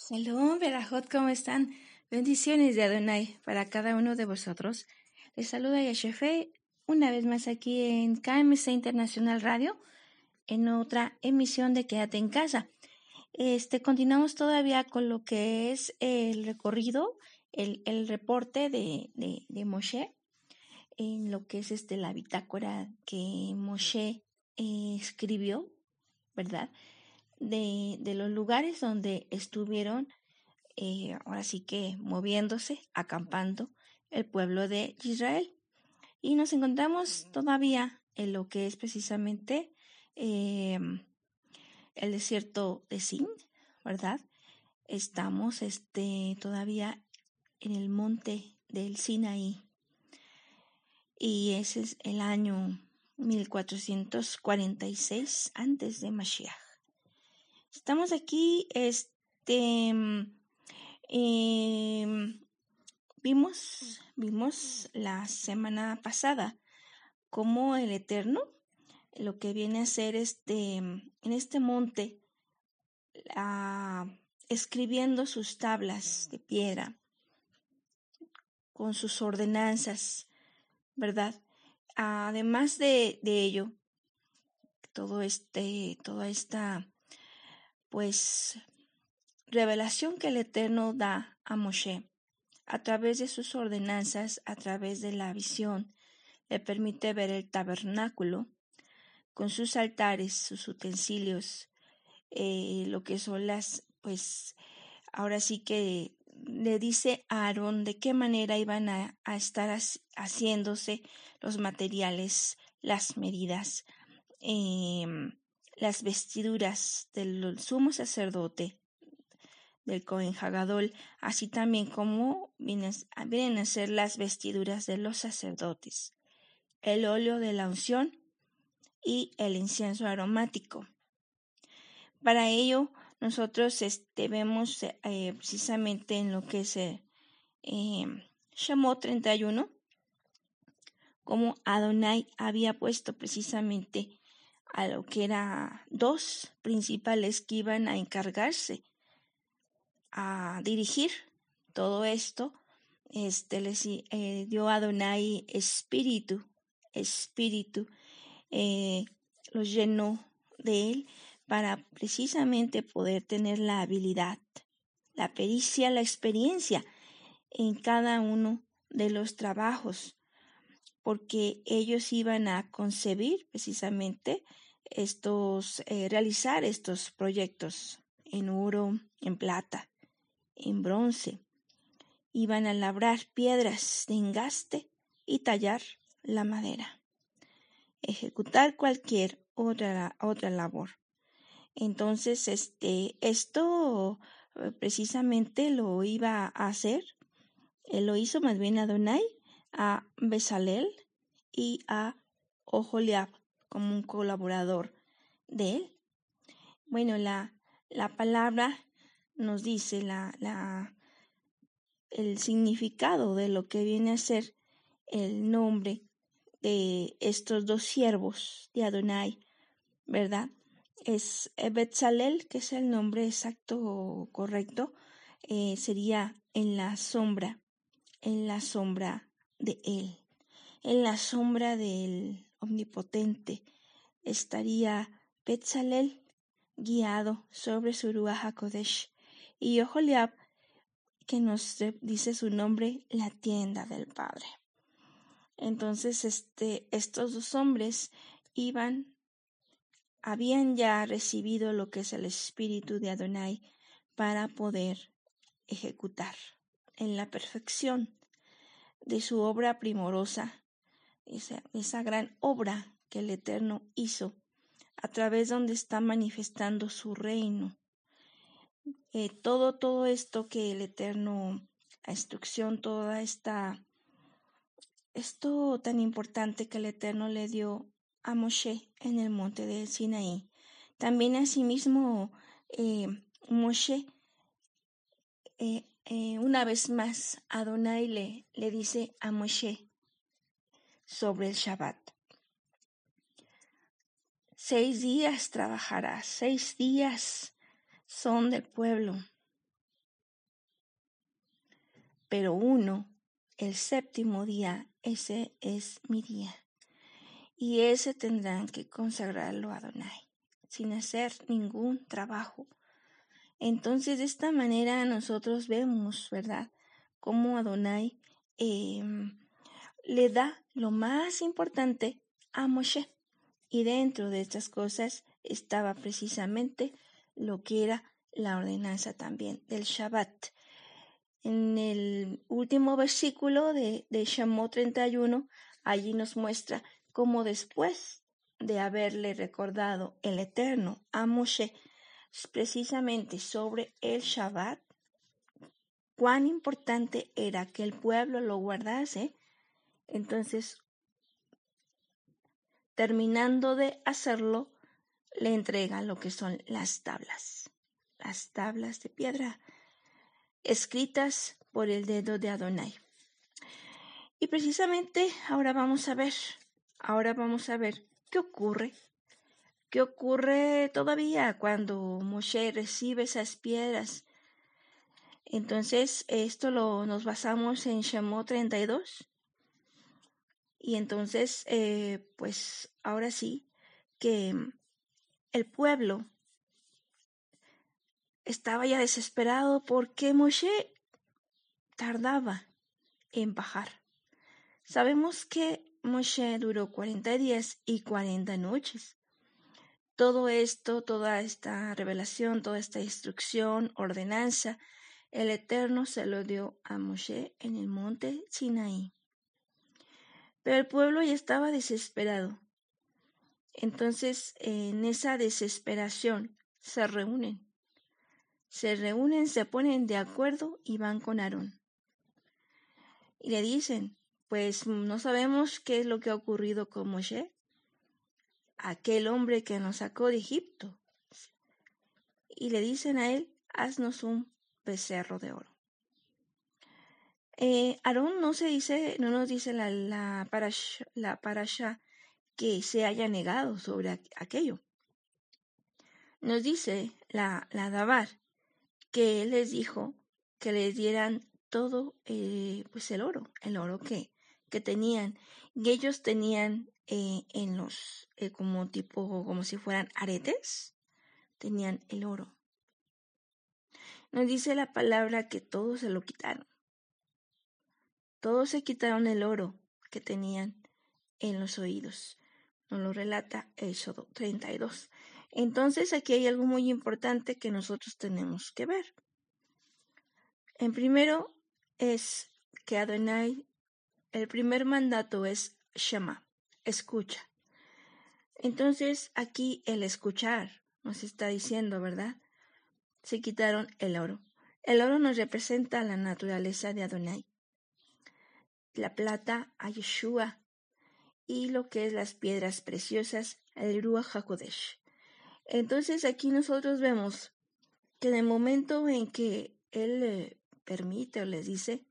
Salud, Berajot, ¿cómo están? Bendiciones de Adonai para cada uno de vosotros. Les saluda Yashefe una vez más aquí en KMC Internacional Radio, en otra emisión de Quédate en casa. Este, continuamos todavía con lo que es el recorrido, el, el reporte de, de, de, Moshe, en lo que es este, la bitácora que Moshe eh, escribió, ¿verdad? De, de los lugares donde estuvieron, eh, ahora sí que moviéndose, acampando el pueblo de Israel. Y nos encontramos todavía en lo que es precisamente eh, el desierto de Sin, ¿verdad? Estamos este, todavía en el monte del Sinaí. Y ese es el año 1446 antes de Mashiach. Estamos aquí, este, eh, vimos, vimos la semana pasada cómo el Eterno, lo que viene a ser este, en este monte, escribiendo sus tablas de piedra con sus ordenanzas, ¿verdad? Además de, de ello, todo este, toda esta pues revelación que el Eterno da a Moshe a través de sus ordenanzas, a través de la visión, le permite ver el tabernáculo con sus altares, sus utensilios, eh, lo que son las, pues ahora sí que le dice a Aarón de qué manera iban a, estar haciéndose los materiales, las medidas. Eh, las vestiduras del sumo sacerdote del Cohen Hagadol, así también como vienen, a ser las vestiduras de los sacerdotes, el óleo de la unción y el incienso aromático. Para ello, nosotros este, vemos eh, precisamente en lo que es eh, 31, em, como Adonai había puesto precisamente a lo que eran dos principales que iban a encargarse a dirigir todo esto. Este les eh, dio a Adonai espíritu, espíritu, eh, los llenó de él para precisamente poder tener la habilidad, la pericia, la experiencia en cada uno de los trabajos porque ellos iban a concebir precisamente estos, eh, realizar estos proyectos en oro, en plata, en bronce. Iban a labrar piedras de engaste y tallar la madera. Ejecutar cualquier otra, otra labor. Entonces, este, esto eh, precisamente lo iba a hacer, él lo hizo más bien Adonai a Besalel y a Oholiab como un colaborador de él. Bueno, la, la palabra nos dice la, la, el significado de lo que viene a ser el nombre de estos dos siervos de Adonai, ¿verdad? Es Betzalel, que es el nombre exacto correcto, eh, sería en la sombra, en la sombra de Él. En la sombra del Omnipotente estaría Betzalel guiado sobre su Ruach Kodesh y Oholiab que nos dice su nombre, la tienda del Padre. Entonces, este, estos dos hombres iban, habían ya recibido lo que es el espíritu de Adonai para poder ejecutar en la perfección de su obra primorosa, esa, esa gran obra que el Eterno hizo, a través donde está manifestando su reino. Eh, todo, todo esto que el Eterno, la instrucción, toda esta, esto tan importante que el Eterno le dio a Moshe en el monte de Sinaí. También asimismo, eh, Moshe eh, eh, una vez más, Adonai le, le dice a Moshe sobre el Shabbat. Seis días trabajarás, seis días son del pueblo, pero uno, el séptimo día, ese es mi día. Y ese tendrán que consagrarlo a Adonai, sin hacer ningún trabajo. Entonces, de esta manera nosotros vemos, ¿verdad?, cómo Adonai em, le da lo más importante a Moshe. Y dentro de estas cosas estaba precisamente lo que era la ordenanza también del Shabbat. En el último versículo de, de Shemot 31, allí nos muestra cómo después de haberle recordado el Eterno a Moshe precisamente sobre el Shabbat, cuán importante era que el pueblo lo guardase, entonces, terminando de hacerlo, le entrega lo que son las tablas, las tablas de piedra escritas por el dedo de Adonai. Y precisamente ahora vamos a ver, ahora vamos a ver qué ocurre, qué ocurre todavía cuando Moshe recibe esas piedras. Entonces, esto lo nos basamos en Shemot 32. Y entonces, eh, pues ahora sí, que el pueblo estaba ya desesperado porque Moshe tardaba en bajar. Sabemos que Moshe duró 40 días y 40 noches. Todo esto, toda esta revelación, toda esta instrucción, ordenanza, el Eterno se lo dio a Moshe en el monte Sinaí. Pero el pueblo ya estaba desesperado. Entonces, en esa desesperación, se reúnen. Se reúnen, se ponen de acuerdo y van con Aarón. Y le dicen, pues no sabemos qué es lo que ha ocurrido con Moshe, aquel hombre que nos sacó de Egipto. Y le dicen a él, haznos un becerro de oro. Eh, Aarón no se dice, no nos dice la, la, la parasha que se haya negado sobre aquello. Nos dice la, la Dabar que él les dijo que les dieran todo eh, pues el oro, el oro que, que tenían. Y ellos tenían eh, en los, eh, como tipo, como si fueran aretes, tenían el oro. Nos dice la palabra que todos se lo quitaron. Todos se quitaron el oro que tenían en los oídos nos lo relata Éxodo 32. Entonces aquí hay algo muy importante que nosotros tenemos que ver. En primero es que Adonai, el primer mandato es Shema, escucha. Entonces aquí el escuchar nos está diciendo, ¿verdad? Se quitaron el oro. El oro nos representa la naturaleza de Adonai. La plata a Yeshua, y lo que es las piedras preciosas, el Ruach HaKodesh. Entonces aquí nosotros vemos que en el momento en que él permite o les dice,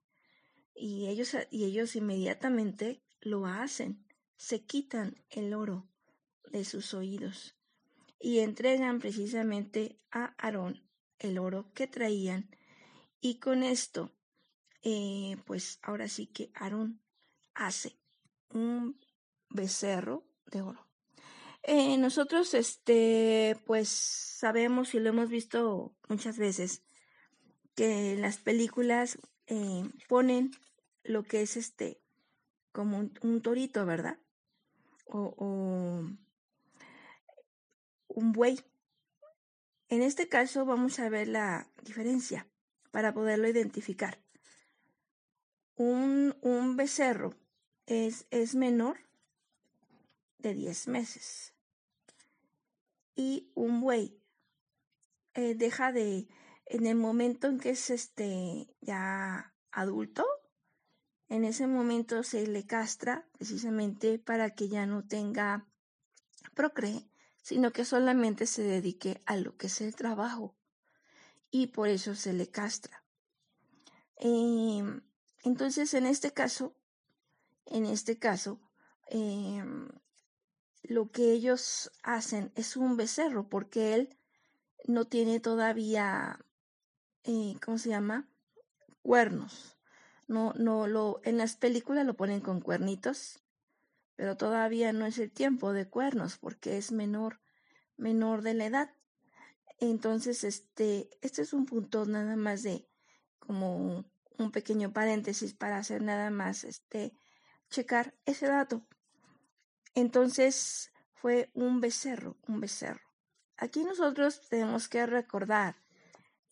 y ellos, y ellos inmediatamente lo hacen, se quitan el oro de sus oídos y entregan precisamente a Aarón el oro que traían y con esto eh, pues ahora sí que Aarón hace un becerro de oro. Eh, nosotros, este, pues sabemos y lo hemos visto muchas veces que las películas eh, ponen lo que es este, como un, torito, ¿verdad? O, un buey. En este caso vamos a ver la diferencia para poderlo identificar. Un, un becerro es, es menor de 10 meses. Y un buey eh, deja de, en el momento en que es este ya adulto, en ese momento se le castra precisamente para que ya no tenga procree, sino que solamente se dedique a lo que es el trabajo. Y por eso se le castra. Em, entonces, en este caso, en este caso, eh, lo que ellos hacen es un becerro porque él no tiene todavía, eh, ¿cómo se llama? Cuernos. No, no lo, en las películas lo ponen con cuernitos, pero todavía no es el tiempo de cuernos porque es menor, menor de la edad. Entonces, este, este es un punto nada más de como un pequeño paréntesis para hacer nada más, este, checar ese dato. Entonces, fue un becerro, un becerro. Aquí nosotros tenemos que recordar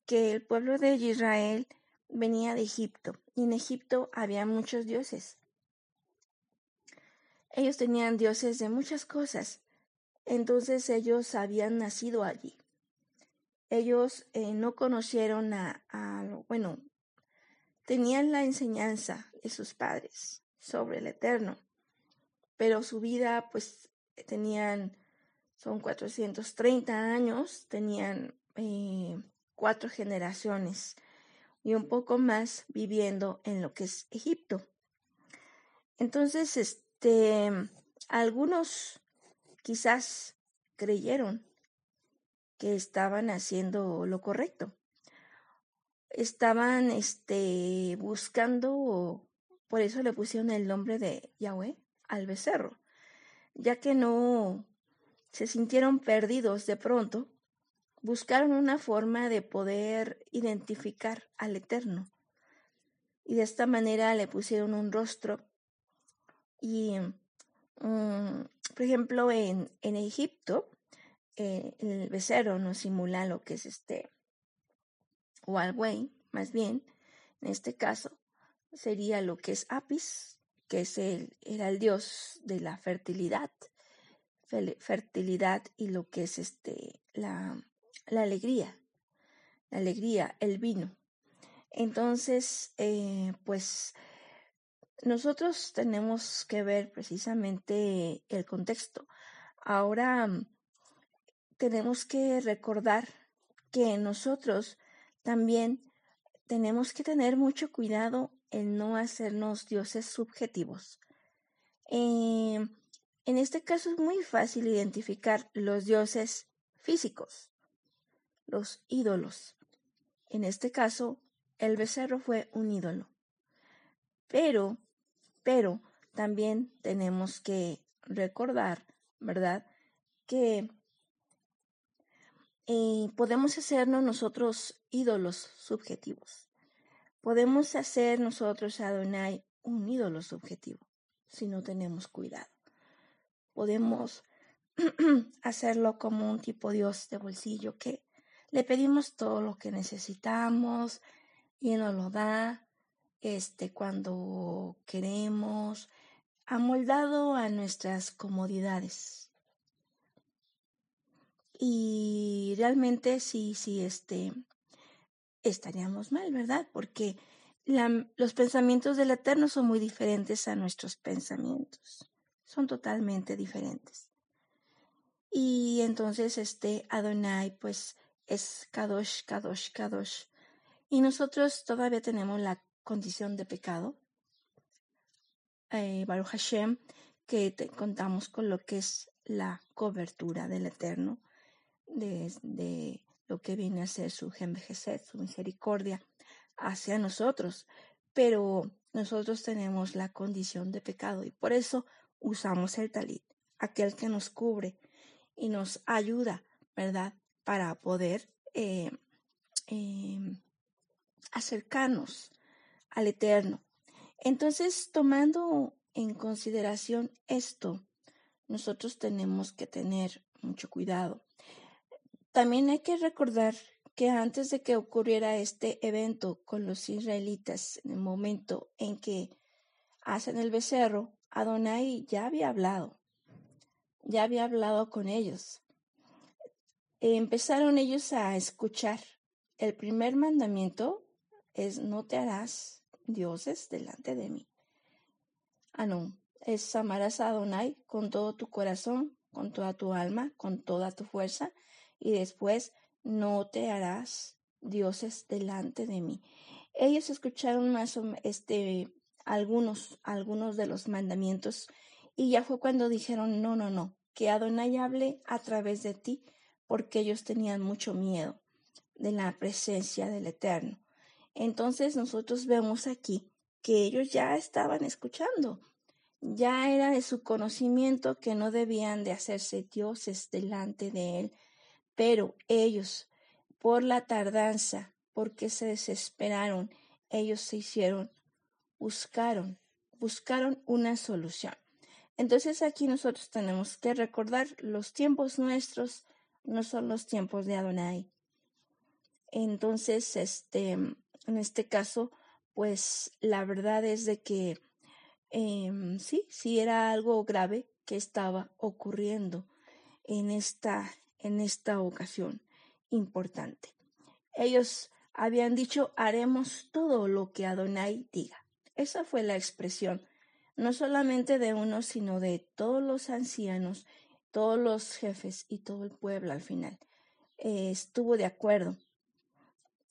que el pueblo de Israel venía de Egipto y en Egipto había muchos dioses. Ellos tenían dioses de muchas cosas, entonces ellos habían nacido allí. Ellos eh, no conocieron a, bueno, tenían la enseñanza de sus padres sobre el Eterno, pero su vida pues tenían, son 430 años, tenían eh, cuatro generaciones y un poco más viviendo en lo que es Egipto. Entonces, este, algunos quizás creyeron que estaban haciendo lo correcto. Estaban este, buscando, por eso le pusieron el nombre de Yahweh al becerro, ya que no se sintieron perdidos de pronto, buscaron una forma de poder identificar al Eterno. Y de esta manera le pusieron un rostro. Y, mm, por ejemplo, en, en Egipto, eh, el becerro no simula lo que es este, o al buey, más bien, en este caso, sería lo que es Apis, que es el, era el dios de la fertilidad, fertilidad y lo que es este, la, la alegría, la alegría, el vino. Entonces, eh, pues nosotros tenemos que ver precisamente el contexto. Ahora tenemos que recordar que nosotros también tenemos que tener mucho cuidado el no hacernos dioses subjetivos. Em, en este caso es muy fácil identificar los dioses físicos, los ídolos. En este caso, el becerro fue un ídolo. Pero, pero también tenemos que recordar, ¿verdad? Que eh, podemos hacernos nosotros ídolos subjetivos. Podemos hacer nosotros a Adonai un ídolo subjetivo si no tenemos cuidado. Podemos hacerlo como un tipo Dios de bolsillo que le pedimos todo lo que necesitamos y nos lo da este cuando queremos amoldado a nuestras comodidades y realmente sí sí este estaríamos mal, ¿verdad? Porque los pensamientos del Eterno son muy diferentes a nuestros pensamientos. Son totalmente diferentes. Y entonces este Adonai pues es Kadosh, Kadosh, Kadosh. Y nosotros todavía tenemos la condición de pecado. Eh, Baruch Hashem, que contamos con lo que es la cobertura del Eterno, de, lo que viene a ser su envejecer, su misericordia hacia nosotros. Pero nosotros tenemos la condición de pecado y por eso usamos el talit, aquel que nos cubre y nos ayuda, ¿verdad? Para poder eh, em, acercarnos al Eterno. Entonces, tomando en consideración esto, nosotros tenemos que tener mucho cuidado. También hay que recordar que antes de que ocurriera este evento con los israelitas, en el momento en que hacen el becerro, Adonai ya había hablado, ya había hablado con ellos. Empezaron ellos a escuchar. El primer mandamiento es no te harás dioses delante de mí. Ah, no, es amarás a Adonai con todo tu corazón, con toda tu alma, con toda tu fuerza y después no te harás dioses delante de mí. Ellos escucharon más este algunos algunos de los mandamientos y ya fue cuando dijeron no, no, no, que Adonai hable a través de ti, porque ellos tenían mucho miedo de la presencia del Eterno. Entonces nosotros vemos aquí que ellos ya estaban escuchando. Ya era de su conocimiento que no debían de hacerse dioses delante de él, pero ellos, por la tardanza, porque se desesperaron, ellos se hicieron, buscaron, buscaron una solución. Entonces aquí nosotros tenemos que recordar los tiempos nuestros no son los tiempos de Adonai. Entonces, este, en este caso, pues la verdad es de que em, sí, sí era algo grave que estaba ocurriendo en esta, en esta ocasión importante. Ellos habían dicho, haremos todo lo que Adonai diga. Esa fue la expresión, no solamente de uno, sino de todos los ancianos, todos los jefes y todo el pueblo al final. Eh, estuvo de acuerdo.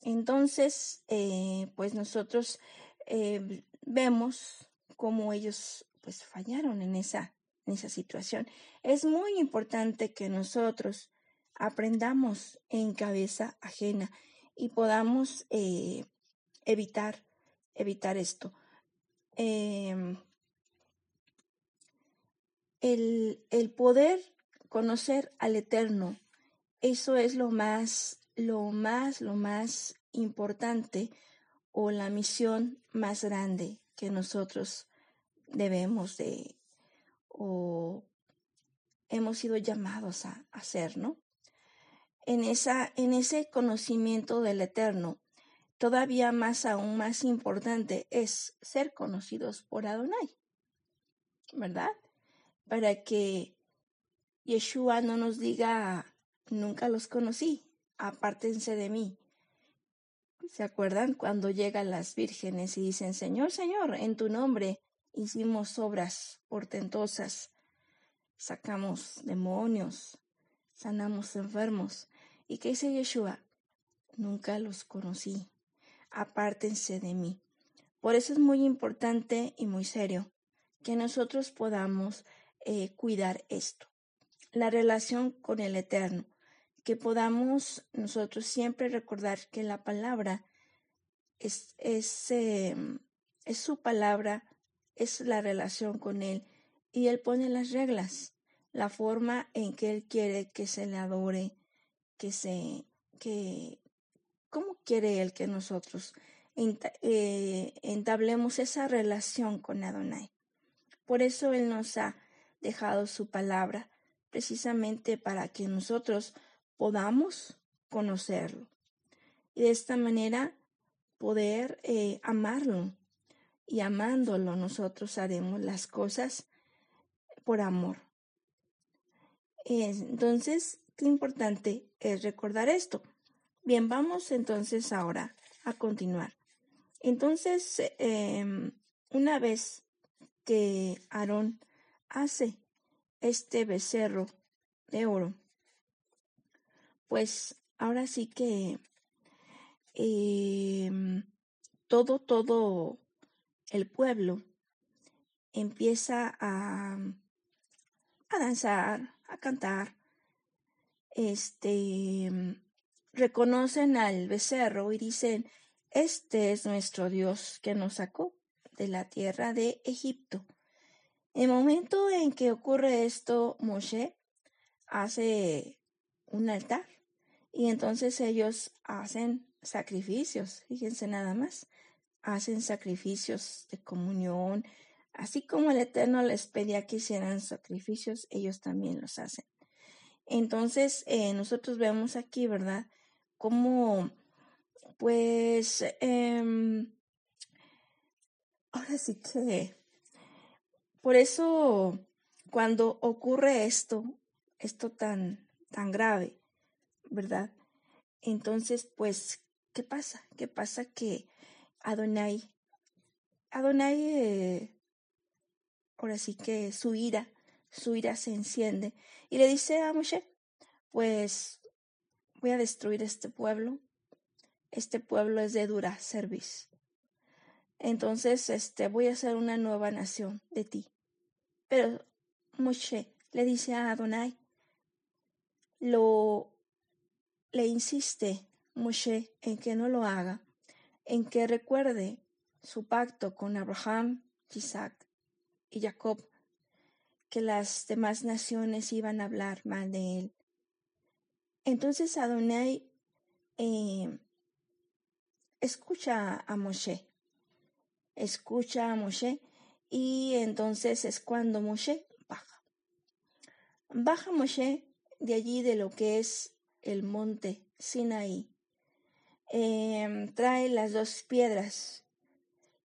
Entonces, eh, pues nosotros eh, vemos cómo ellos pues fallaron en esa, en esa situación. Es muy importante que nosotros aprendamos en cabeza ajena y podamos evitar, evitar esto. Em, el, el poder conocer al Eterno, eso es lo más, lo más, lo más importante o la misión más grande que nosotros debemos de o hemos sido llamados a hacer, ¿no? En, esa, en ese conocimiento del Eterno, todavía más aún más importante es ser conocidos por Adonai, ¿verdad? Para que Yeshua no nos diga, nunca los conocí, apártense de mí. ¿Se acuerdan cuando llegan las vírgenes y dicen, Señor, Señor, en tu nombre hicimos obras portentosas, sacamos demonios, sanamos enfermos? ¿Y qué dice Yeshua? Nunca los conocí, apártense de mí. Por eso es muy importante y muy serio que nosotros podamos eh, cuidar esto la relación con el Eterno, que podamos nosotros siempre recordar que la palabra es, es, em, es su palabra, es la relación con Él, y Él pone las reglas, la forma en que Él quiere que se le adore, que se, que, cómo quiere Él que nosotros eh, entablemos esa relación con Adonai. Por eso Él nos ha dejado su palabra, precisamente para que nosotros podamos conocerlo y de esta manera poder eh, amarlo y amándolo nosotros haremos las cosas por amor. Entonces, qué importante es recordar esto. Bien, vamos entonces ahora a continuar. Entonces, em, una vez que Aarón hace este becerro de oro, pues ahora sí que em, todo, todo el pueblo empieza a, a danzar, a cantar, este, reconocen al becerro y dicen, este es nuestro Dios que nos sacó de la tierra de Egipto. El momento en que ocurre esto, Moshe hace un altar y entonces ellos hacen sacrificios, fíjense nada más, hacen sacrificios de comunión, así como el Eterno les pedía que hicieran sacrificios, ellos también los hacen. Entonces, eh, nosotros vemos aquí, ¿verdad? Como, pues, em, ahora sí que por eso, cuando ocurre esto, esto tan, tan grave, ¿verdad? Entonces, pues, ¿qué pasa? ¿Qué pasa que Adonai, Adonai, eh, ahora sí que su ira, su ira se enciende y le dice a Moshe, pues voy a destruir este pueblo, este pueblo es de dura service. Entonces, este, voy a hacer una nueva nación de ti. Pero Moshe le dice a Adonai, lo le insiste Moshe en que no lo haga, en que recuerde su pacto con Abraham, Isaac y Jacob, que las demás naciones iban a hablar mal de él. Entonces Adonai eh, escucha a Moshe, escucha a Moshe y entonces es cuando Moshe baja. Baja Moshe de allí de lo que es el monte Sinaí. Em, trae las dos piedras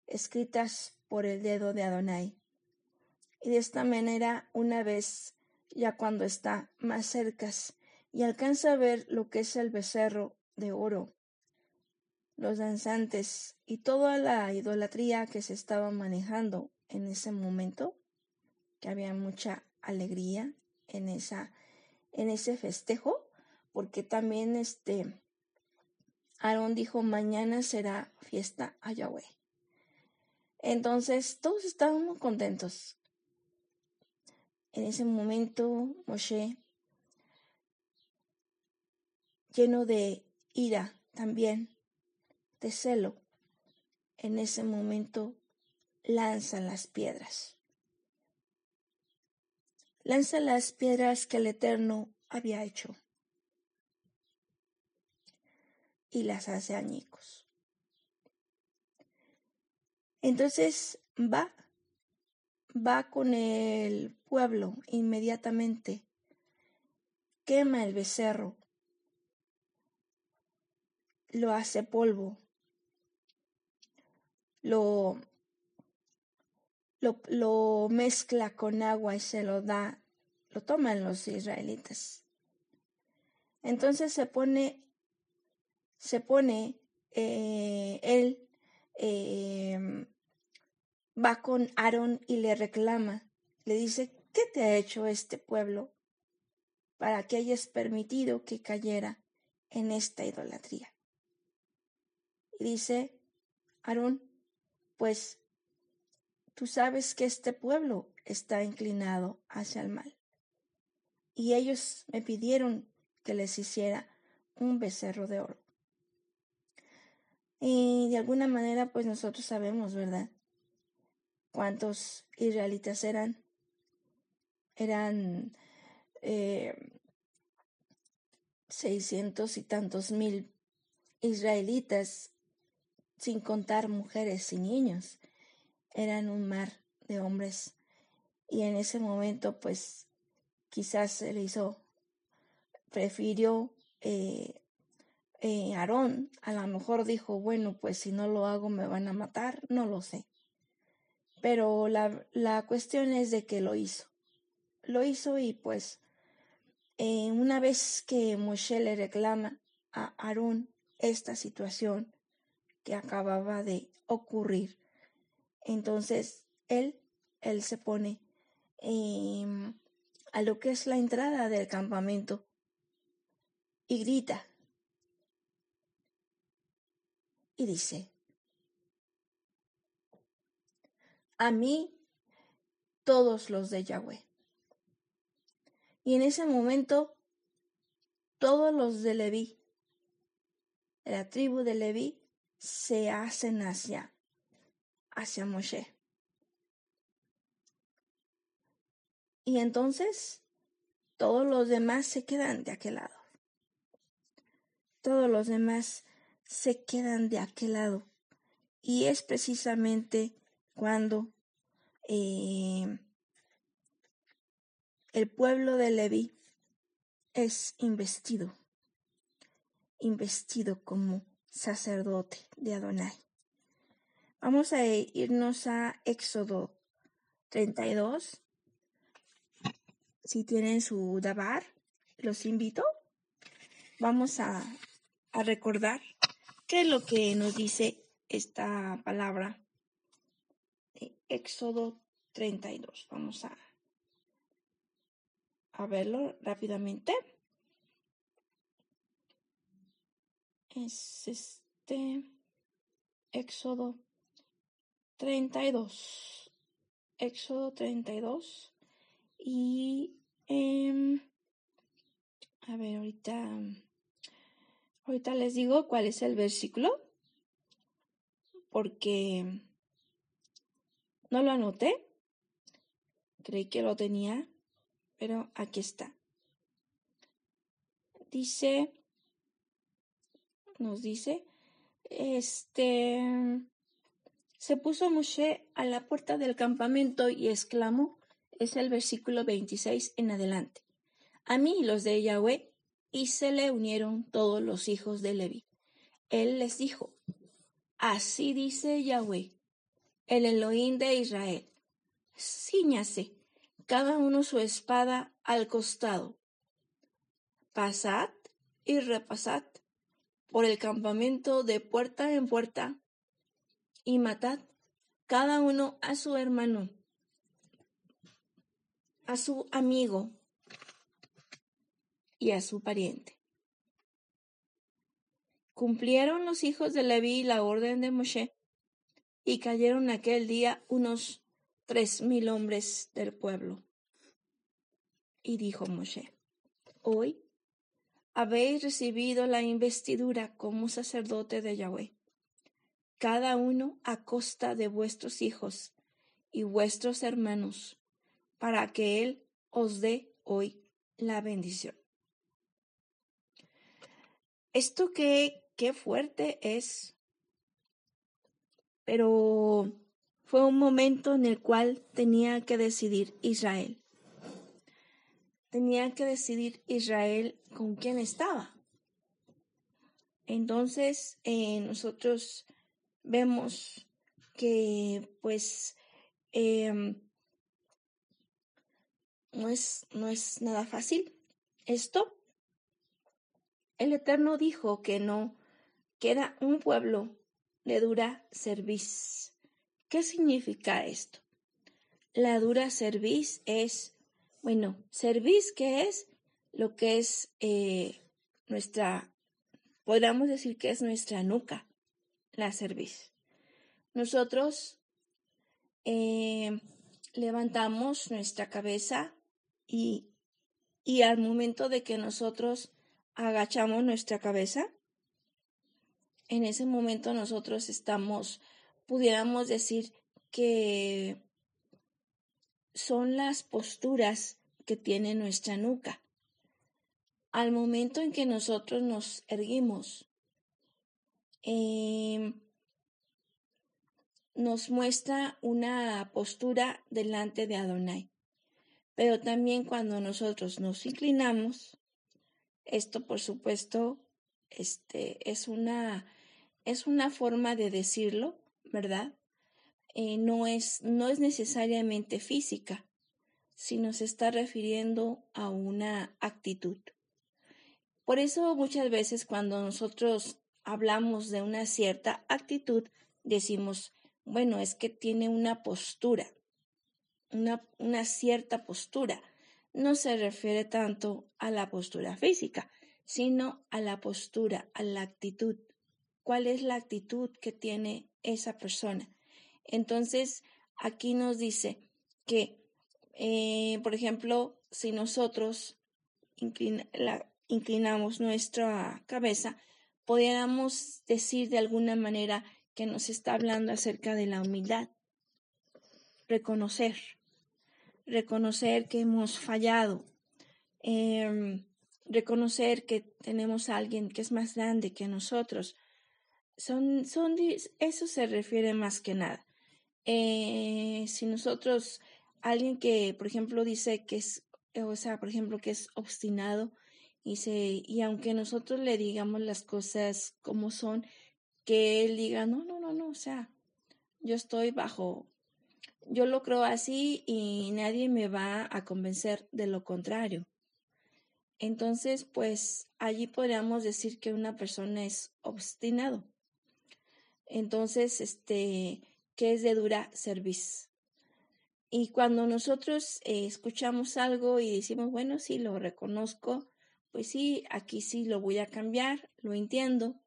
escritas por el dedo de Adonai. Y de esta manera, una vez, ya cuando está más cerca y alcanza a ver lo que es el becerro de oro, los danzantes y toda la idolatría que se estaba manejando en ese momento, que había mucha alegría en esa en ese festejo, porque también este Aarón dijo, mañana será fiesta a Yahweh. Entonces todos estaban contentos. En ese momento Moshe, lleno de ira también, de celo, en ese momento lanza las piedras. Lanza las piedras que el Eterno había hecho y las hace añicos. Entonces va, va con el pueblo inmediatamente, quema el becerro, lo hace polvo, lo, lo, lo mezcla con agua y se lo da, lo toman los israelitas. Entonces se pone se pone eh, él em, va con Aarón y le reclama, le dice, ¿qué te ha hecho este pueblo para que hayas permitido que cayera en esta idolatría? Y dice, Aarón, pues tú sabes que este pueblo está inclinado hacia el mal. Y ellos me pidieron que les hiciera un becerro de oro. Y de alguna manera, pues nosotros sabemos, ¿verdad? ¿Cuántos israelitas eran? Eran eh, seiscientos y tantos mil israelitas, sin contar mujeres y niños. Eran un mar de hombres. Y en ese momento, pues, quizás se le hizo, prefirió eh, eh, Aarón a lo mejor dijo, bueno, pues si no lo hago me van a matar, no lo sé. Pero la, la cuestión es de que lo hizo. Lo hizo y pues eh, una vez que Moshe le reclama a Aarón esta situación que acababa de ocurrir, entonces él, él se pone em, a lo que es la entrada del campamento y grita, y dice, a mí todos los de Yahweh. Y en ese momento, todos los de Leví, la tribu de Leví, se hacen hacia, hacia Moshe. Y entonces, todos los demás se quedan de aquel lado. Todos los demás se quedan de aquel lado. Y es precisamente cuando eh, el pueblo de Leví es investido, investido como sacerdote de Adonai. Vamos a irnos a Éxodo 32. Si tienen su Dabar, los invito. Vamos a, a recordar ¿Qué es lo que nos dice esta palabra? De Éxodo 32. Vamos a, a verlo rápidamente. Es este Éxodo 32. Éxodo 32. Y eh, a ver, ahorita Ahorita les digo cuál es el versículo. porque no lo anoté. Creí que lo tenía, pero aquí está. Dice, nos dice, este, se puso Moshe a la puerta del campamento y exclamó, es el versículo 26 en adelante, a mí los de Yahweh, y se le unieron todos los hijos de Levi. Él les dijo, así dice Yahweh, el Elohim de Israel, ciñase cada uno su espada al costado, pasad y repasad por el campamento de puerta en puerta y matad cada uno a su hermano, a su amigo y a su pariente. Cumplieron los hijos de Leví la orden de Moshe y cayeron aquel día unos tres mil hombres del pueblo. Y dijo Moshe, hoy habéis recibido la investidura como sacerdote de Yahweh, cada uno a costa de vuestros hijos y vuestros hermanos, para que Él os dé hoy la bendición. Esto qué, qué fuerte es, pero fue un momento en el cual tenía que decidir Israel tenía que decidir Israel con quién estaba. Entonces, eh, nosotros vemos que pues em, no, es, no es nada fácil esto. El Eterno dijo que no, que era un pueblo de dura cerviz. ¿Qué significa esto? La dura cerviz es bueno, cerviz, ¿qué es? Lo que es eh, nuestra, podríamos decir que es nuestra nuca, la. Nosotros eh, levantamos nuestra cabeza y, y al momento de que nosotros agachamos nuestra cabeza, en ese momento nosotros estamos, pudiéramos decir que son las posturas que tiene nuestra nuca. Al momento en que nosotros nos erguimos, em, nos muestra una postura delante de Adonai. Pero también cuando nosotros nos inclinamos, esto por supuesto este, es, una, es una forma de decirlo, ¿verdad? Eh, no, es, no es necesariamente física, sino se está refiriendo a una actitud. Por eso muchas veces cuando nosotros hablamos de una cierta actitud, decimos, bueno, es que tiene una postura, una, una cierta postura. No se refiere tanto a la postura física, sino a la postura, a la actitud. ¿Cuál es la actitud que tiene esa persona? Entonces, aquí nos dice que, eh, por ejemplo, si nosotros inclinamos nuestra cabeza, pudiéramos decir de alguna manera que nos está hablando acerca de la humildad. Reconocer, reconocer que hemos fallado, em, reconocer que tenemos a alguien que es más grande que nosotros. Son, son, eso se refiere más que nada. Eh, si nosotros, alguien que, por ejemplo, dice que es, o sea, por ejemplo, que es obstinado, y, se, y aunque nosotros le digamos las cosas como son, que él diga, no, no, no, no, o sea, yo estoy bajo, yo lo creo así y nadie me va a convencer de lo contrario. Entonces, pues allí podríamos decir que una persona es obstinado. Entonces, este, que es de dura serviz. Y cuando nosotros eh, escuchamos algo y decimos, bueno, sí, lo reconozco, pues sí, aquí sí lo voy a cambiar, lo entiendo,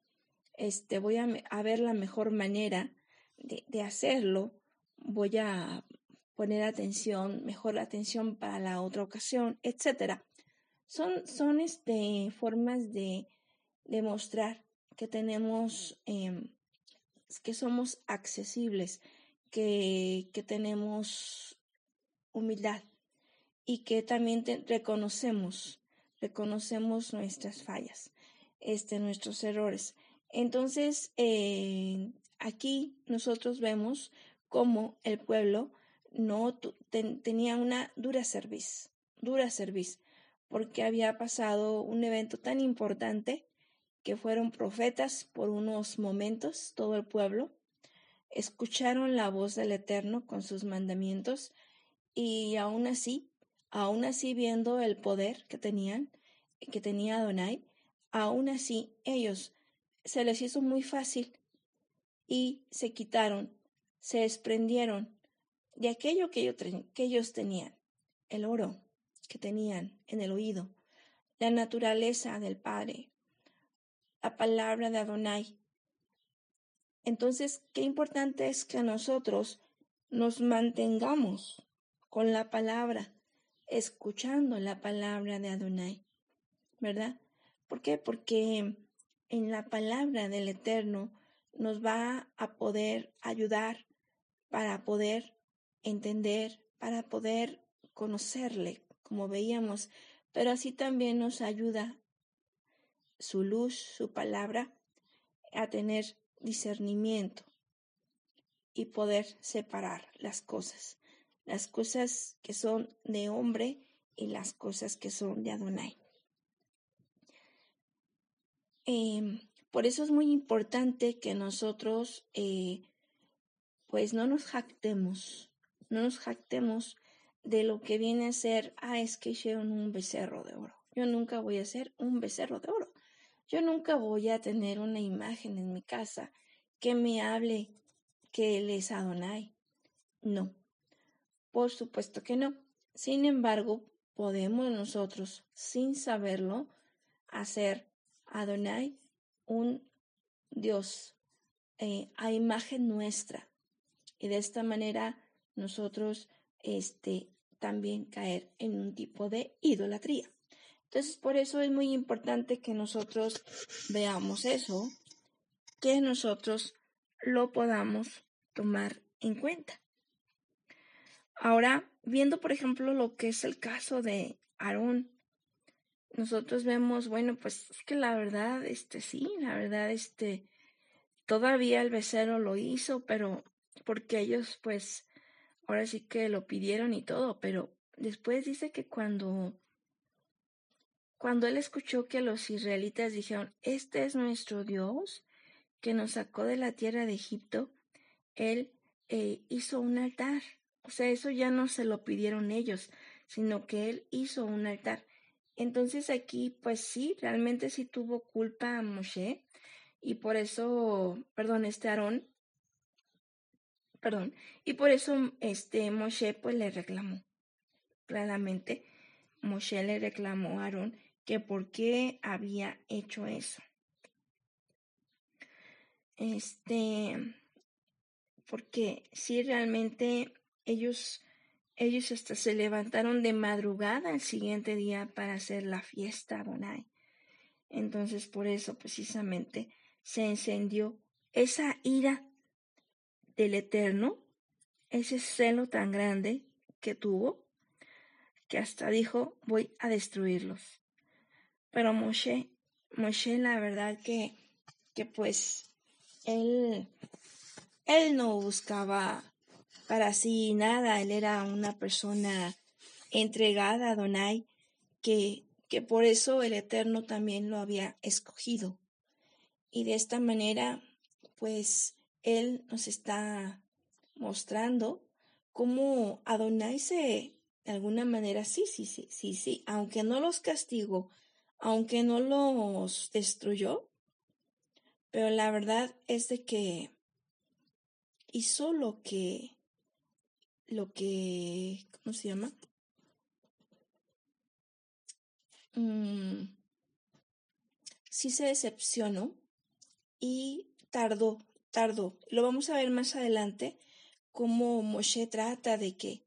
este, voy a, a ver la mejor manera de, de, hacerlo, voy a poner atención, mejor atención para la otra ocasión, etcétera. Son, son este, formas de demostrar que tenemos eh, que somos accesibles, que, que tenemos humildad y que también reconocemos, reconocemos nuestras fallas, este, nuestros errores. Entonces, eh, aquí nosotros vemos cómo el pueblo no tenía una dura serviz, dura serviz, porque había pasado un evento tan importante que fueron profetas por unos momentos, todo el pueblo, escucharon la voz del Eterno con sus mandamientos y aún así, aún así viendo el poder que tenían, que tenía Adonai, aún así ellos se les hizo muy fácil y se quitaron, se desprendieron de aquello que ellos, tenían, el oro que tenían en el oído, la naturaleza del Padre, la palabra de Adonai. Entonces, qué importante es que nosotros nos mantengamos con la palabra, escuchando la palabra de Adonai, ¿verdad? ¿Por qué? Porque en la palabra del Eterno nos va a poder ayudar para poder entender, para poder conocerle, como veíamos, pero así también nos ayuda su luz, su palabra, a tener discernimiento y poder separar las cosas, las cosas que son de hombre y las cosas que son de Adonai. Em, por eso es muy importante que nosotros, eh, pues no nos jactemos no nos jactemos de lo que viene a ser, ah, es que hicieron un becerro de oro. Yo nunca voy a ser un becerro de oro. Yo nunca voy a tener una imagen en mi casa que me hable que él es Adonai. No, por supuesto que no. Sin embargo, podemos nosotros, sin saberlo, hacer Adonai un Dios eh, a imagen nuestra. Y de esta manera nosotros este, también caer en un tipo de idolatría. Entonces, por eso es muy importante que nosotros veamos eso, que nosotros lo podamos tomar en cuenta. Ahora, viendo, por ejemplo, lo que es el caso de Aarón, nosotros vemos, bueno, pues es que la verdad, este sí, la verdad, este, todavía el becerro lo hizo, pero porque ellos, pues, ahora sí que lo pidieron y todo, pero después dice que cuando cuando él escuchó que los israelitas dijeron, este es nuestro Dios que nos sacó de la tierra de Egipto, él eh, hizo un altar. O sea, eso ya no se lo pidieron ellos, sino que él hizo un altar. Entonces aquí, pues sí, realmente sí tuvo culpa a Moshe y por eso, perdón, este Aarón perdón, y por eso este Moshe pues le reclamó. Claramente Moshe le reclamó a Aarón que por qué había hecho eso. Este, porque si realmente ellos, ellos hasta se levantaron de madrugada el siguiente día para hacer la fiesta Bonai. Entonces, por eso precisamente se encendió esa ira del Eterno, ese celo tan grande que tuvo, que hasta dijo, voy a destruirlos. Pero Moshe, Moshe la verdad que, que pues él, él no buscaba para sí nada, él era una persona entregada a Donai, que, que por eso el Eterno también lo había escogido. Y de esta manera, pues él nos está mostrando cómo Adonai se, de alguna manera, sí, sí, sí, sí, sí, aunque no los castigó, aunque no los destruyó, pero la verdad es de que hizo lo que, lo que, ¿cómo se llama? Mm, sí se decepcionó y tardó tardó. Lo vamos a ver más adelante, cómo Moshe trata de que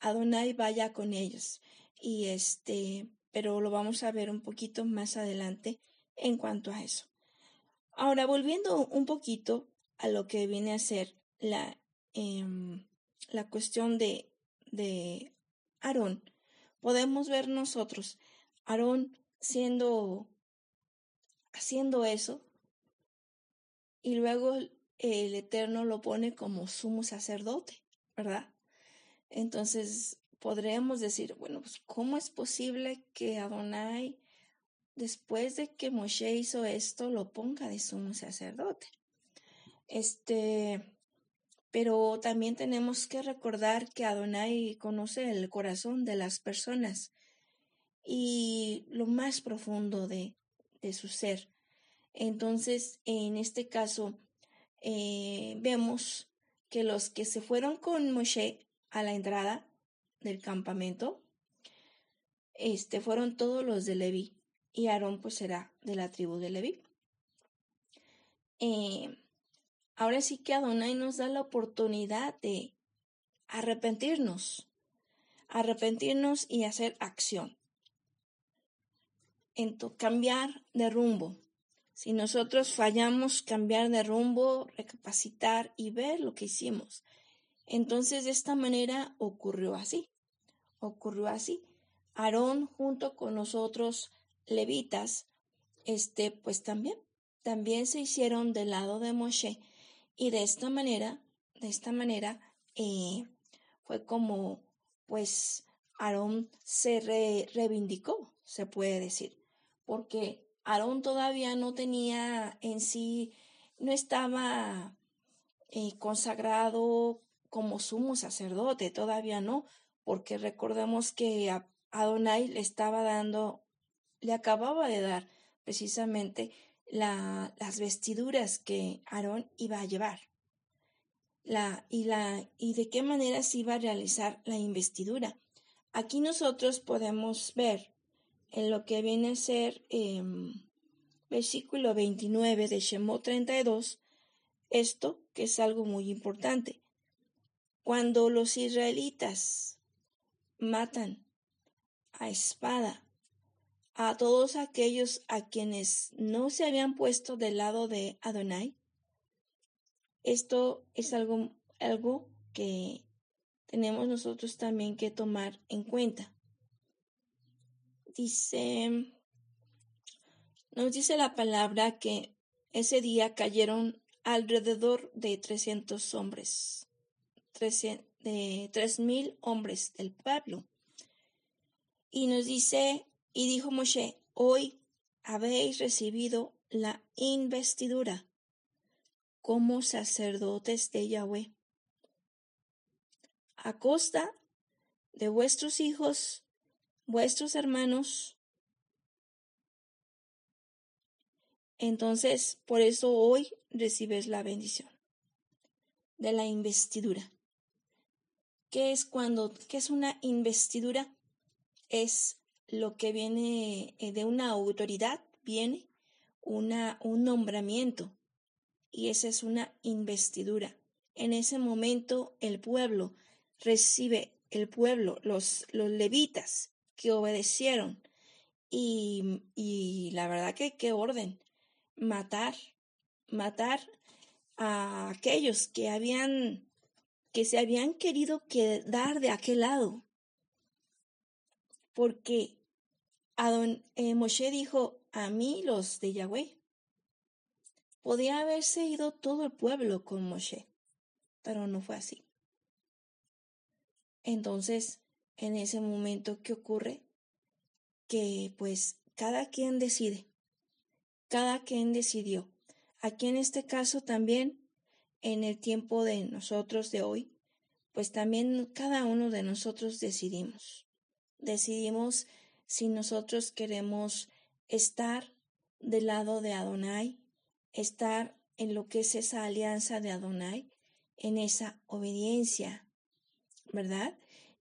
Adonai vaya con ellos. Y este, pero lo vamos a ver un poquito más adelante en cuanto a eso. Ahora, volviendo un poquito a lo que viene a ser la, em, la cuestión de, de Aarón, podemos ver nosotros, Aarón siendo, haciendo eso, y luego el Eterno lo pone como sumo sacerdote, ¿verdad? Entonces podríamos decir, bueno, pues ¿cómo es posible que Adonai, después de que Moshe hizo esto, lo ponga de sumo sacerdote? Este, pero también tenemos que recordar que Adonai conoce el corazón de las personas y lo más profundo de, de su ser. Entonces, en este caso, eh, vemos que los que se fueron con Moshe a la entrada del campamento, este, fueron todos los de Leví, y Aarón pues será de la tribu de Leví. Eh, ahora sí que Adonai nos da la oportunidad de arrepentirnos, arrepentirnos y hacer acción, en cambiar de rumbo. Si nosotros fallamos, cambiar de rumbo, recapacitar y ver lo que hicimos. Entonces, de esta manera ocurrió así. Ocurrió así. Aarón junto con nosotros levitas, este, pues también, también se hicieron del lado de Moshe y de esta manera, de esta manera, eh, fue como, pues, Aarón se reivindicó, se puede decir, porque Aarón todavía no tenía en sí, no estaba eh, consagrado como sumo sacerdote, todavía no, porque recordemos que a Adonai le estaba dando, le acababa de dar precisamente la, las vestiduras que Aarón iba a llevar. La, y, la, y de qué manera se iba a realizar la investidura. Aquí nosotros podemos ver en lo que viene a ser eh, versículo 29 de Shemot 32, esto que es algo muy importante. Cuando los israelitas matan a espada a todos aquellos a quienes no se habían puesto del lado de Adonai, esto es algo, algo que tenemos nosotros también que tomar en cuenta dice, nos dice la palabra que ese día cayeron alrededor de 300 hombres, de tres mil hombres del pueblo. Y nos dice, y dijo Moshe, hoy habéis recibido la investidura como sacerdotes de Yahweh. A costa de vuestros hijos vuestros hermanos. Entonces, por eso hoy recibes la bendición de la investidura. ¿Qué es cuando, qué es una investidura? Es lo que viene eh, de una autoridad, viene una, un nombramiento y esa es una investidura. En ese momento el pueblo recibe, el pueblo, los, los levitas que obedecieron. Y, y la verdad que qué orden, matar, matar a aquellos que habían, que se habían querido quedar de aquel lado. Porque a don eh, Moshe dijo, a mí los de Yahweh. Podía haberse ido todo el pueblo con Moshe, pero no fue así. Entonces, en ese momento que ocurre que pues cada quien decide, cada quien decidió. Aquí en este caso también, en el tiempo de nosotros de hoy, pues también cada uno de nosotros decidimos. Decidimos si nosotros queremos estar del lado de Adonai, estar en lo que es esa alianza de Adonai, en esa obediencia, ¿verdad?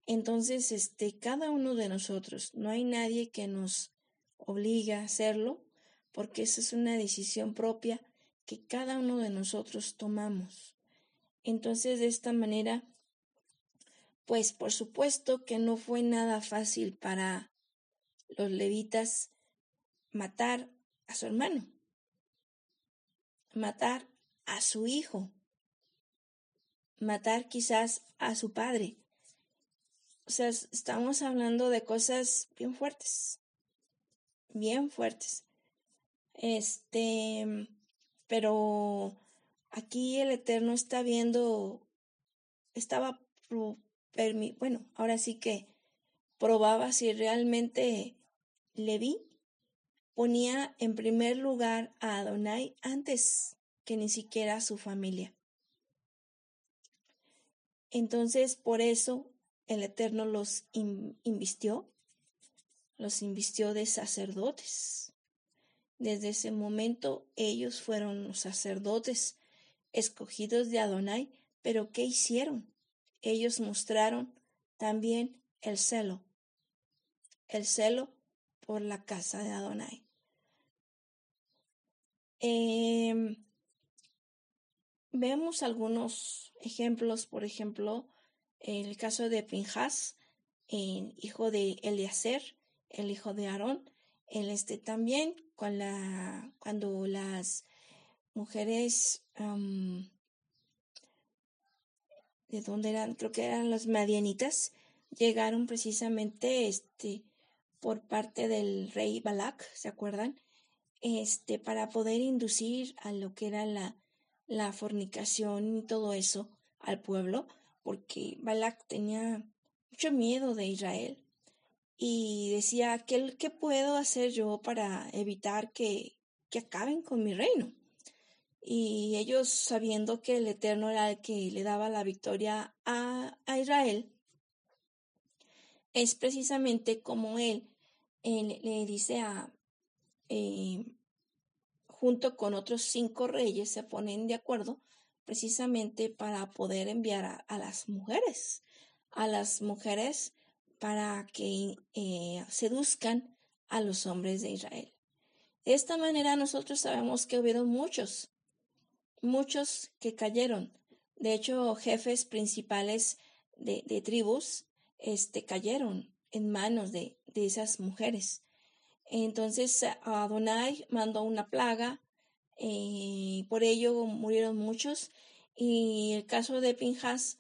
Entonces, este, cada uno de nosotros, no hay nadie que nos obligue a hacerlo, porque esa es una decisión propia que cada uno de nosotros tomamos. Entonces, de esta manera, pues por supuesto que no fue nada fácil para los levitas matar a su hermano, matar a su hijo, matar quizás a su padre. O sea, estamos hablando de cosas bien fuertes, bien fuertes. Este, pero aquí el Eterno está viendo, estaba, bueno, ahora sí que probaba si realmente Leví ponía en primer lugar a Adonai antes que ni siquiera a su familia. Entonces, por eso el Eterno los invistió, los invistió de sacerdotes. Desde ese momento ellos fueron los sacerdotes escogidos de Adonai, pero ¿qué hicieron? Ellos mostraron también el celo, el celo por la casa de Adonai. Em, vemos algunos ejemplos, por ejemplo, el caso de Pinjas, el hijo de Eliezer, el hijo de Aarón, el este también cuando las mujeres de dónde eran, creo que eran las madianitas, llegaron precisamente este por parte del rey Balak, ¿se acuerdan? Este, para poder inducir a lo que era la, la fornicación y todo eso al pueblo, porque Balak tenía mucho miedo de Israel y decía, ¿qué, qué puedo hacer yo para evitar que, que acaben con mi reino? Y ellos, sabiendo que el Eterno era el que le daba la victoria a, a Israel, es precisamente como él le dice a, eh, junto con otros cinco reyes, se ponen de acuerdo precisamente para poder enviar a, las mujeres, a las mujeres para que eh, seduzcan a los hombres de Israel. De esta manera nosotros sabemos que hubieron muchos, muchos que cayeron. De hecho, jefes principales de, tribus este, cayeron en manos de, de esas mujeres. Entonces Adonai mandó una plaga, eh, por ello murieron muchos. Y el caso de Pinjas,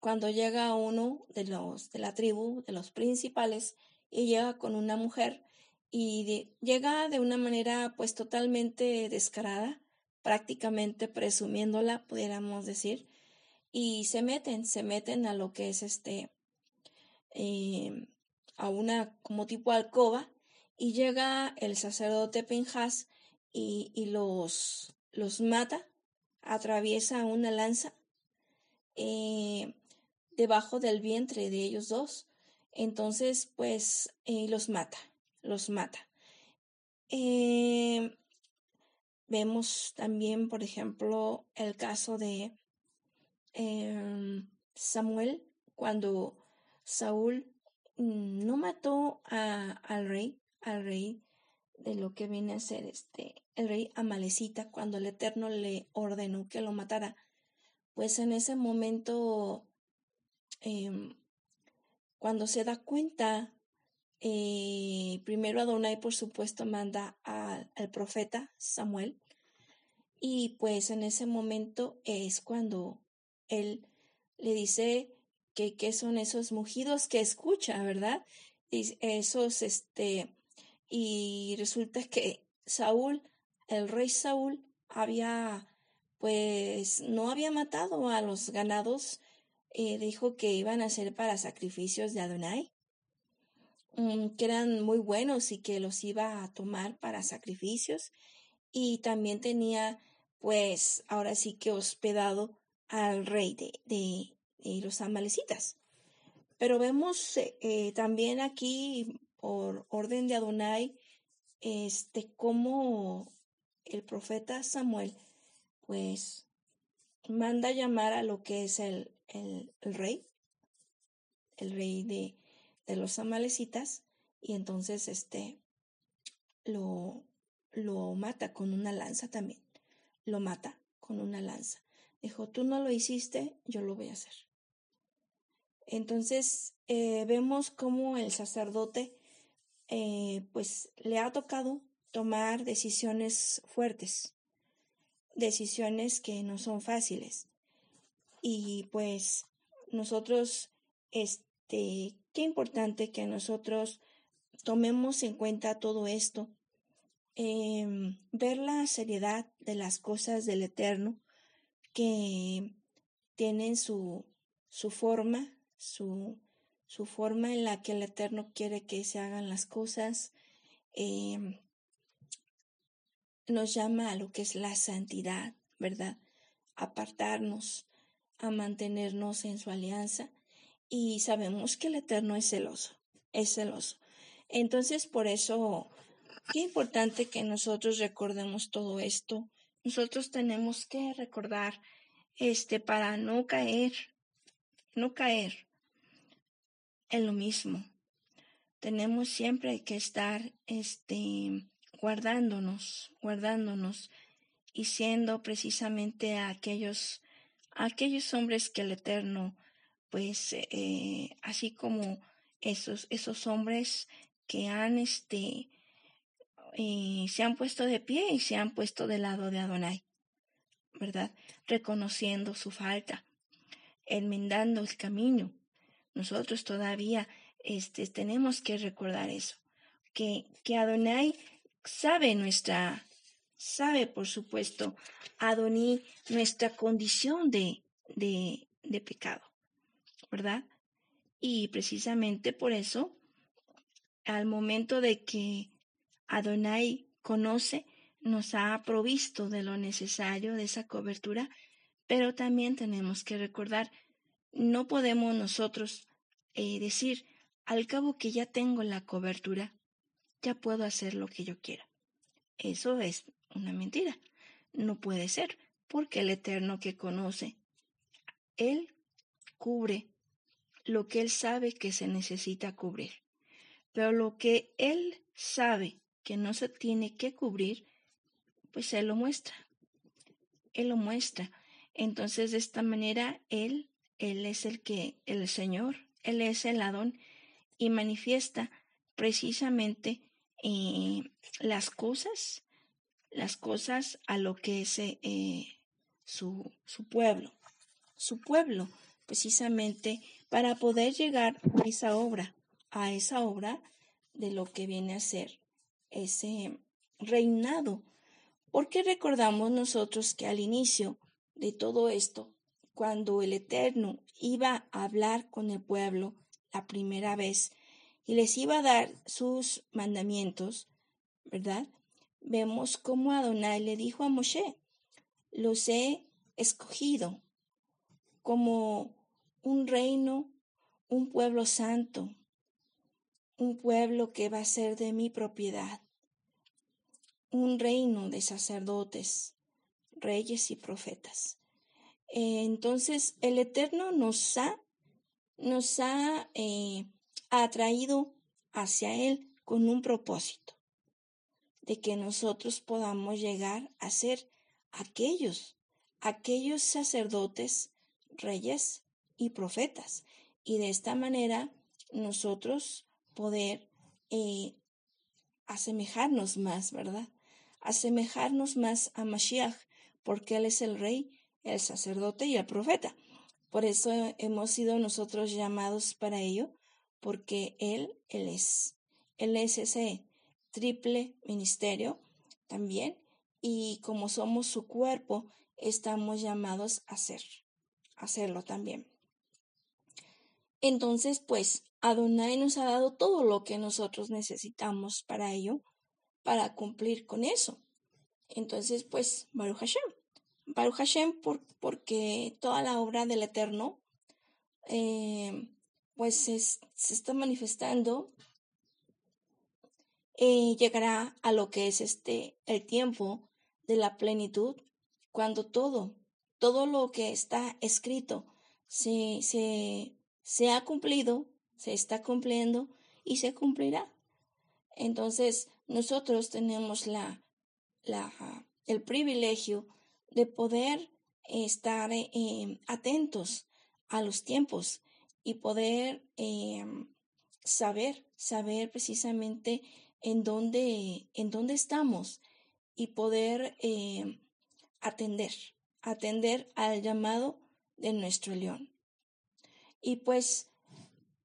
cuando llega uno de los de la tribu, de los principales, y llega con una mujer, y llega de una manera pues totalmente descarada, prácticamente presumiéndola, pudiéramos decir, y se meten, se meten a lo que es este, eh, a una como tipo alcoba y llega el sacerdote Pinjas y, y los, los mata, atraviesa una lanza eh, debajo del vientre de ellos dos. Entonces, pues, eh, los mata, los mata. Eh, vemos también, por ejemplo, el caso de em, Samuel, cuando Saúl Mm, no mató a, al rey, al rey de lo que viene a ser este, el rey Amalecita, cuando el Eterno le ordenó que lo matara, pues en ese momento, em, cuando se da cuenta, eh, primero Adonai, por supuesto, manda al profeta Samuel, y pues en ese momento es cuando él le dice qué son esos mugidos que escucha, ¿verdad? Y esos, este, y resulta que Saúl, el rey Saúl, había, pues, no había matado a los ganados, eh, dijo que iban a ser para sacrificios de Adonai, mm, que eran muy buenos y que los iba a tomar para sacrificios, y también tenía, pues, ahora sí que hospedado al rey de, de, los amalecitas. Pero vemos eh, eh, también aquí, por orden de Adonai, este, cómo el profeta Samuel, pues, manda llamar a lo que es el, el, rey, el rey de, de, los amalecitas, y entonces, este, lo, lo mata con una lanza también, lo mata con una lanza. Dijo, tú no lo hiciste, yo lo voy a hacer. Entonces eh, vemos cómo el sacerdote eh, pues le ha tocado tomar decisiones fuertes, decisiones que no son fáciles. Y pues nosotros, este, qué importante que nosotros tomemos en cuenta todo esto, em, ver la seriedad de las cosas del Eterno que tienen su, su forma, su, su forma en la que el Eterno quiere que se hagan las cosas, em, nos llama a lo que es la santidad, ¿verdad? Apartarnos, a mantenernos en su alianza y sabemos que el Eterno es celoso, es celoso. Entonces, por eso, qué importante que nosotros recordemos todo esto. Nosotros tenemos que recordar, este, para no caer, no caer en lo mismo. Tenemos siempre que estar, este, guardándonos, guardándonos y siendo precisamente aquellos, aquellos hombres que el Eterno, pues, eh, así como esos, esos hombres que han, este, eh, se han puesto de pie y se han puesto del lado de Adonai, ¿verdad? Reconociendo su falta, enmendando el camino. Nosotros todavía este, tenemos que recordar eso, que, que Adonai sabe nuestra, sabe por supuesto, Adoní, nuestra condición de, de, de pecado, ¿verdad? Y precisamente por eso, al momento de que Adonai conoce, nos ha provisto de lo necesario, de esa cobertura, pero también tenemos que recordar, no podemos nosotros eh, decir, al cabo que ya tengo la cobertura, ya puedo hacer lo que yo quiera. Eso es una mentira. No puede ser, porque el Eterno que conoce, Él cubre lo que Él sabe que se necesita cubrir. Pero lo que Él sabe que no se tiene que cubrir, pues Él lo muestra. Él lo muestra. Entonces, de esta manera, Él, Él es el que, el Señor, Él es el Adón y manifiesta precisamente eh, las cosas, las cosas a lo que es eh, su, su pueblo, su pueblo, precisamente para poder llegar a esa obra, a esa obra de lo que viene a ser ese reinado. Porque recordamos nosotros que al inicio de todo esto, cuando el Eterno iba a hablar con el pueblo la primera vez, y les iba a dar sus mandamientos, ¿verdad? Vemos cómo Adonai le dijo a Moshe, los he escogido como un reino, un pueblo santo, un pueblo que va a ser de mi propiedad, un reino de sacerdotes, reyes y profetas. Entonces el Eterno nos ha, nos ha eh, atraído hacia Él con un propósito, de que nosotros podamos llegar a ser aquellos, aquellos sacerdotes, reyes y profetas, y de esta manera nosotros poder eh, asemejarnos más, ¿verdad? Asemejarnos más a Mashiach, porque Él es el rey, el sacerdote y el profeta. Por eso hemos sido nosotros llamados para ello, porque Él, Él es. Él es ese triple ministerio también y como somos su cuerpo, estamos llamados a a hacerlo también. Entonces, pues, Adonai nos ha dado todo lo que nosotros necesitamos para ello, para cumplir con eso. Entonces, pues, Baruch Hashem. Baruch Hashem por, porque toda la obra del Eterno eh, pues se, está manifestando, eh, llegará a lo que es este el tiempo de la plenitud, cuando todo, todo lo que está escrito se, se, se ha cumplido, se está cumpliendo y se cumplirá. Entonces, nosotros tenemos la, la, el privilegio de poder estar eh, atentos a los tiempos y poder em, saber, saber precisamente en dónde, en dónde estamos y poder em, atender, atender al llamado de nuestro león. Y pues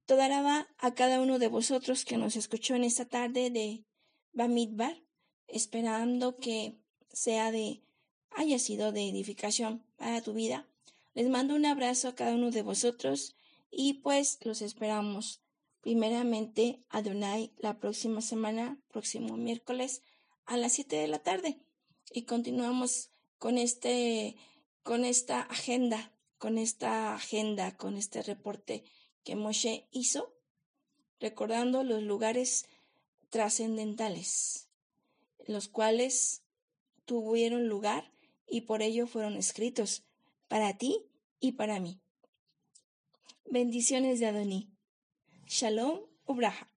toda a cada uno de vosotros que nos escuchó en esta tarde de Bamidbar, esperando que sea de haya sido de edificación para tu vida. Les mando un abrazo a cada uno de vosotros y pues los esperamos primeramente a Donai la próxima semana, próximo miércoles a las 7 de la tarde y continuamos con este con esta agenda, con esta agenda, con este reporte que Moshe hizo, recordando los lugares trascendentales, los cuales tuvieron lugar y por ello fueron escritos para ti y para mí. Bendiciones de Adoní. Shalom Ubraha.